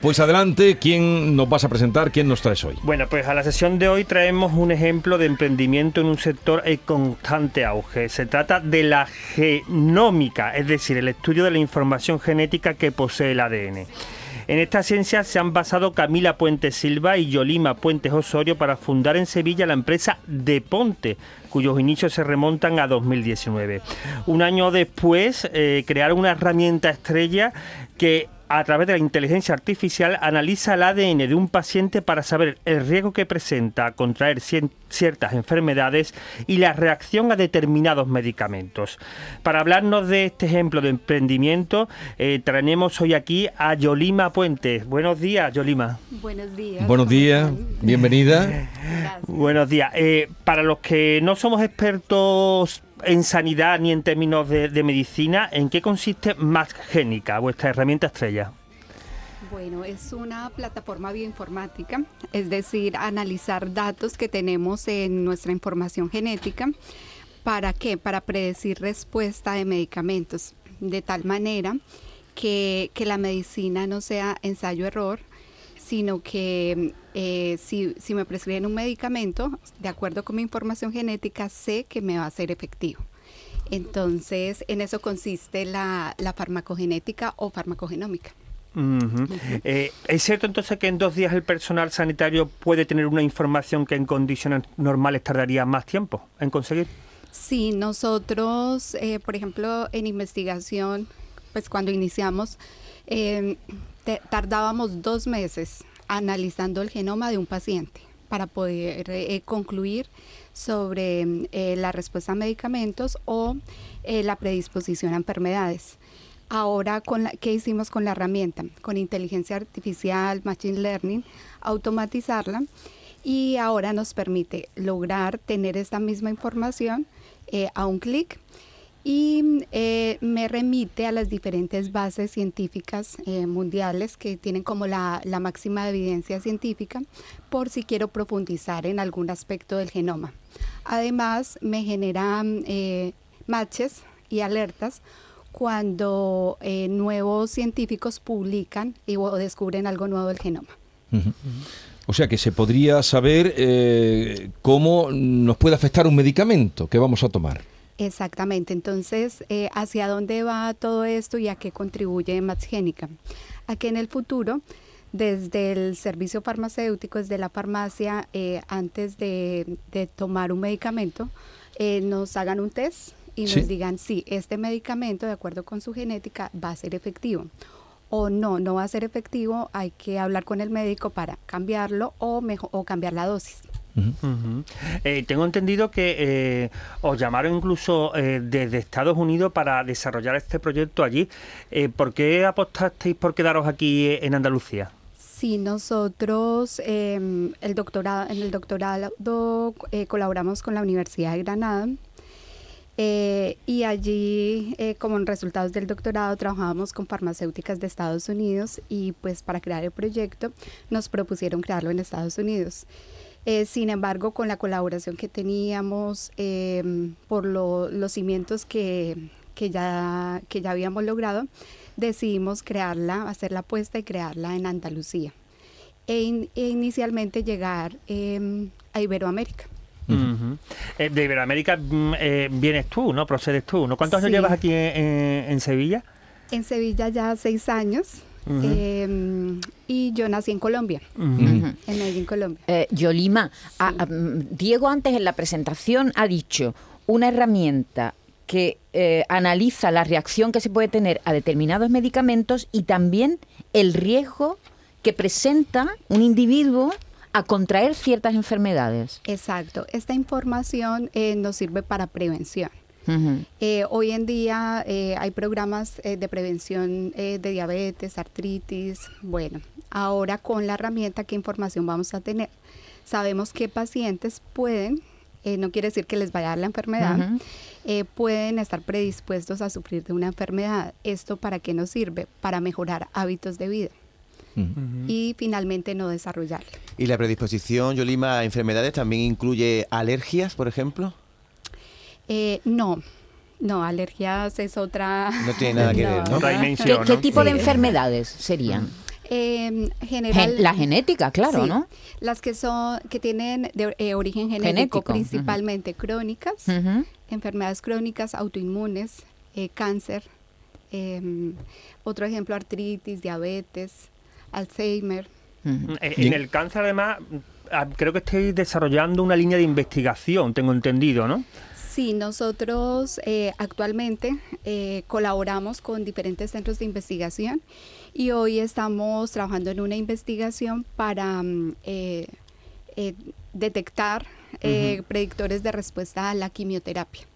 Pues adelante, ¿quién nos vas a presentar? ¿Quién nos traes hoy? Bueno, pues a la sesión de hoy traemos un ejemplo de emprendimiento en un sector en constante auge. Se trata de la genómica, es decir, el estudio de la información genética que posee el ADN. En esta ciencia se han basado Camila Puente Silva y Yolima Puentes Osorio para fundar en Sevilla la empresa De Ponte, cuyos inicios se remontan a 2019. Un año después eh, crearon una herramienta estrella que a través de la inteligencia artificial analiza el ADN de un paciente para saber el riesgo que presenta a contraer ciertas enfermedades y la reacción a determinados medicamentos. Para hablarnos de este ejemplo de emprendimiento, eh, traemos hoy aquí a Yolima Puentes. Buenos días, Yolima. Buenos días. Buenos días, bienvenida. Buenos días. Eh, para los que no somos expertos en sanidad ni en términos de, medicina, ¿en qué consiste MaxGénica, vuestra herramienta estrella? Bueno, es una plataforma bioinformática, es decir, analizar datos que tenemos en nuestra información genética. ¿Para qué? Para predecir respuesta de medicamentos, de tal manera que, que la medicina no sea ensayo-error, sino que eh, si, si, me prescriben un medicamento, de acuerdo con mi información genética, sé que me va a ser efectivo. Entonces, en eso consiste la, la farmacogenética o farmacogenómica. Eh, ¿Es cierto entonces que en dos días el personal sanitario puede tener una información que en condiciones normales tardaría más tiempo en conseguir? Sí, nosotros, eh, por ejemplo, en investigación, pues cuando iniciamos, tardábamos dos meses analizando el genoma de un paciente para poder eh, concluir sobre eh, la respuesta a medicamentos o eh, la predisposición a enfermedades. Ahora, con la, ¿qué hicimos con la herramienta? Con inteligencia artificial, machine learning, automatizarla y ahora nos permite lograr tener esta misma información a un clic y eh, me remite a las diferentes bases científicas eh, mundiales que tienen como la, máxima evidencia científica por si quiero profundizar en algún aspecto del genoma. Además, me genera eh, matches y alertas cuando nuevos científicos publican y, o descubren algo nuevo del genoma. O sea que se podría saber cómo nos puede afectar un medicamento que vamos a tomar. Exactamente, entonces, eh, ¿hacia dónde va todo esto y a qué contribuye Maxgénica? A que en el futuro, desde el servicio farmacéutico, desde la farmacia, eh, antes de, tomar un medicamento, eh, nos hagan un test y nos digan si este medicamento, de acuerdo con su genética, va a ser efectivo o no, no va a ser efectivo, hay que hablar con el médico para cambiarlo o, mejor, o cambiar la dosis. Eh, tengo entendido que eh, os llamaron incluso eh, desde Estados Unidos para desarrollar este proyecto allí. ¿Por qué apostasteis por quedaros aquí en Andalucía? Sí, nosotros em, el doctorado, en el doctorado colaboramos con la Universidad de Granada y allí, como en resultados del doctorado, trabajábamos con farmacéuticas de Estados Unidos y pues para crear el proyecto nos propusieron crearlo en Estados Unidos. Eh, sin embargo, con la colaboración que teníamos em, por los cimientos que, ya, que ya habíamos logrado, decidimos crearla, hacer la apuesta y crearla en Andalucía. E, e inicialmente llegar em, a Iberoamérica. Eh, de Iberoamérica mm, eh, vienes tú, ¿no? Procedes tú, ¿no? ¿Cuántos años llevas aquí en Sevilla? En Sevilla ya seis años. Em, y yo nací en Colombia, en Medellín, Colombia. Eh, Yolima, mm, Diego antes en la presentación ha dicho una herramienta que eh, analiza la reacción que se puede tener a determinados medicamentos y también el riesgo que presenta un individuo a contraer ciertas enfermedades. Exacto. Esta información eh, nos sirve para prevención. Eh, hoy en día eh, hay programas eh, de prevención de diabetes, artritis. Bueno, ahora con la herramienta, ¿qué información vamos a tener? Sabemos que pacientes pueden, no quiere decir que les vaya a dar la enfermedad, pueden estar predispuestos a sufrir de una enfermedad. ¿Esto para qué nos sirve? Para mejorar hábitos de vida. y finalmente no desarrollarlo. ¿Y la predisposición, Yolima, a enfermedades también incluye alergias, por ejemplo? Eh, no, no, alergias es otra... No tiene nada que ver, ¿no? Otra dimensión, ¿Qué, tipo de enfermedades serían? En general, Gen- la genética, claro, sí, ¿no? Las que son que tienen de eh, origen genético, principalmente crónicas, enfermedades crónicas, autoinmunes, eh, cáncer, em, otro ejemplo artritis, diabetes, Alzheimer. Eh. En el cáncer, además, ah, creo que estáis desarrollando una línea de investigación, tengo entendido, ¿no? Sí, nosotros eh, actualmente eh, colaboramos con diferentes centros de investigación y hoy estamos trabajando en una investigación para mm, eh, detectar predictores de respuesta a la quimioterapia.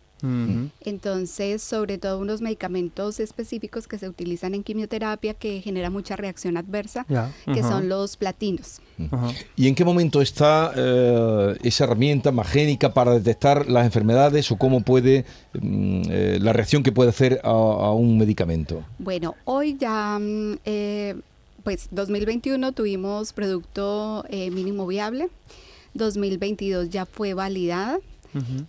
Entonces, sobre todo unos medicamentos específicos que se utilizan en quimioterapia que generan mucha reacción adversa, que son los platinos. ¿Y en qué momento está eh, esa herramienta magénica para detectar las enfermedades o cómo puede mm, eh, la reacción que puede hacer a, a un medicamento? Bueno, hoy ya, mm, eh, pues 2021 tuvimos producto eh, mínimo viable, 2022 ya fue validada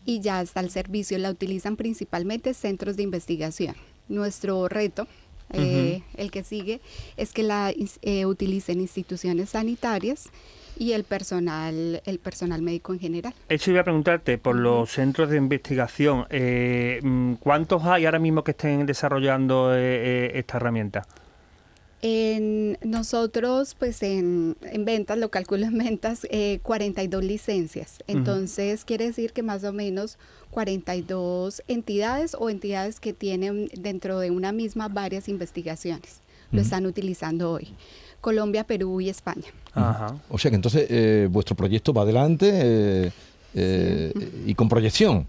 Y ya está al servicio. La utilizan principalmente centros de investigación. Nuestro reto, eh, el que sigue, es que la eh, utilicen instituciones sanitarias y el personal, el personal médico en general. Eso iba a preguntarte, por los centros de investigación, eh, mm, ¿cuántos hay ahora mismo que estén desarrollando esta herramienta? En nosotros, pues en, en ventas, lo calculo en ventas, eh, 42 licencias. Entonces, quiere decir que más o menos 42 entidades o entidades que tienen dentro de una misma varias investigaciones lo están utilizando hoy. Colombia, Perú y España. Ajá. O sea que entonces eh, vuestro proyecto va adelante eh, eh, y con proyección.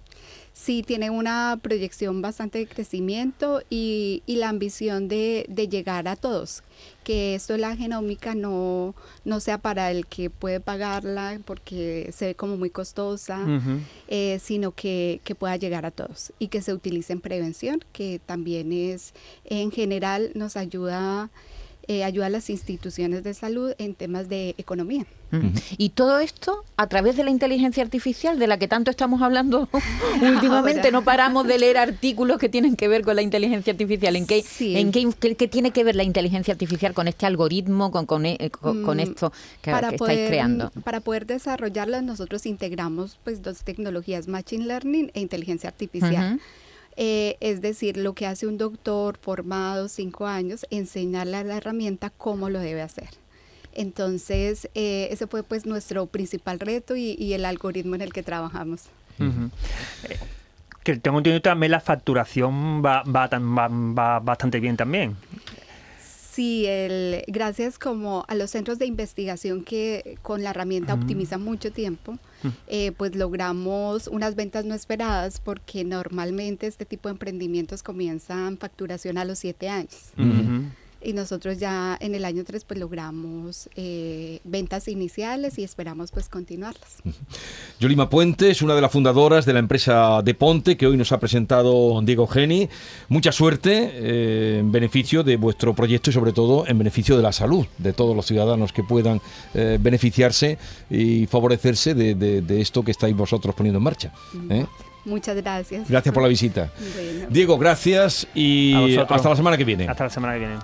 Sí, tiene una proyección bastante de crecimiento y, y la ambición de, de llegar a todos. Que esto la genómica no, no sea para el que puede pagarla porque se ve como muy costosa, eh, sino que, que pueda llegar a todos y que se utilice en prevención, que también es, en general, nos ayuda, eh, ayuda a las instituciones de salud en temas de economía. Y todo esto a través de la inteligencia artificial, de la que tanto estamos hablando últimamente. Ahora. No paramos de leer artículos que tienen que ver con la inteligencia artificial. ¿En qué, Sí. en qué, qué- qué tiene que ver la inteligencia artificial con este algoritmo, con, con, e- con- con Mm, esto que, que estáis creando? Para poder desarrollarlo, nosotros integramos pues dos tecnologías, Machine Learning e inteligencia artificial. Ujú. Eh, es decir, lo que hace un doctor formado cinco años, enseñarle a la herramienta cómo lo debe hacer. Entonces, eh, ese fue pues nuestro principal reto y, y el algoritmo en el que trabajamos. Ujú. Eh, Que tengo entendido también la facturación va, va, tan- va- va bastante bien también. Sí, el, gracias como a los centros de investigación que con la herramienta optimizan mucho tiempo, eh, pues logramos unas ventas no esperadas porque normalmente este tipo de emprendimientos comienzan facturación a los siete años. Ujú. Y nosotros ya en el año 3 pues logramos eh, ventas iniciales y esperamos pues continuarlas. Yolima Puente es una de las fundadoras de la empresa De Ponte que hoy nos ha presentado Diego Geni. Mucha suerte eh, en beneficio de vuestro proyecto y sobre todo en beneficio de la salud de todos los ciudadanos que puedan eh, beneficiarse y favorecerse de, de- de esto que estáis vosotros poniendo en marcha. ¿eh? Muchas gracias. Gracias por la visita. Bueno. Diego, gracias y hasta la semana que viene. Hasta la semana que viene.